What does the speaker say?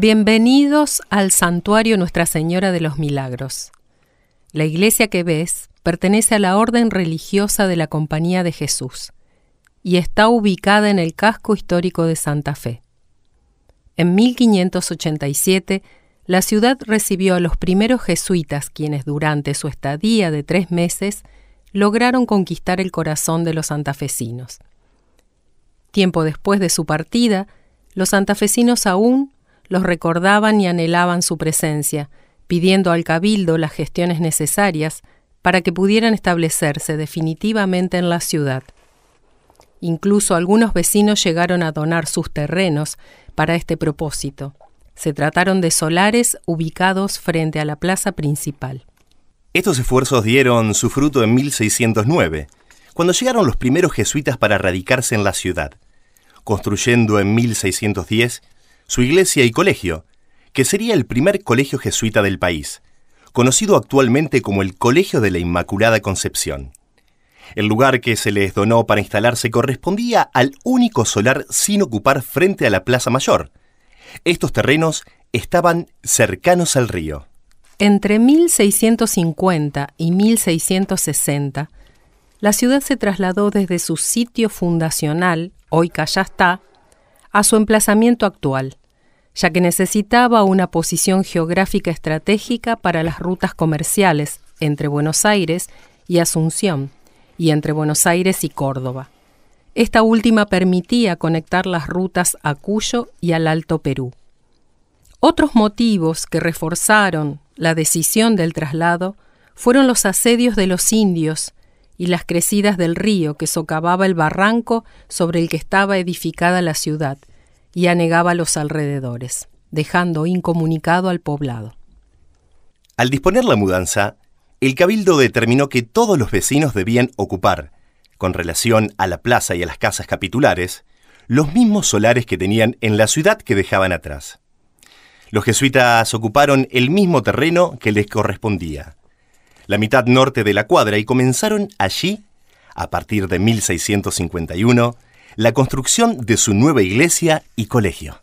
Bienvenidos al santuario Nuestra Señora de los Milagros. La iglesia que ves pertenece a la orden religiosa de la Compañía de Jesús y está ubicada en el casco histórico de Santa Fe. En 1587, la ciudad recibió a los primeros jesuitas quienes durante su estadía de tres meses lograron conquistar el corazón de los santafesinos. Tiempo después de su partida, los santafesinos aún los recordaban y anhelaban su presencia, pidiendo al cabildo las gestiones necesarias para que pudieran establecerse definitivamente en la ciudad. Incluso algunos vecinos llegaron a donar sus terrenos para este propósito. Se trataron de solares ubicados frente a la plaza principal. Estos esfuerzos dieron su fruto en 1609, cuando llegaron los primeros jesuitas para radicarse en la ciudad, construyendo en 1610 su iglesia y colegio, que sería el primer colegio jesuita del país, conocido actualmente como el Colegio de la Inmaculada Concepción. El lugar que se les donó para instalarse correspondía al único solar sin ocupar frente a la Plaza Mayor. Estos terrenos estaban cercanos al río. Entre 1650 y 1660, la ciudad se trasladó desde su sitio fundacional, hoy Callastá, a su emplazamiento actual, ya que necesitaba una posición geográfica estratégica para las rutas comerciales entre Buenos Aires y Asunción, y entre Buenos Aires y Córdoba. Esta última permitía conectar las rutas a Cuyo y al Alto Perú. Otros motivos que reforzaron la decisión del traslado fueron los asedios de los indios y las crecidas del río que socavaba el barranco sobre el que estaba edificada la ciudad y anegaba los alrededores, dejando incomunicado al poblado. Al disponer la mudanza, el cabildo determinó que todos los vecinos debían ocupar, con relación a la plaza y a las casas capitulares, los mismos solares que tenían en la ciudad que dejaban atrás. Los jesuitas ocuparon el mismo terreno que les correspondía, la mitad norte de la cuadra, y comenzaron allí, a partir de 1651, la construcción de su nueva iglesia y colegio.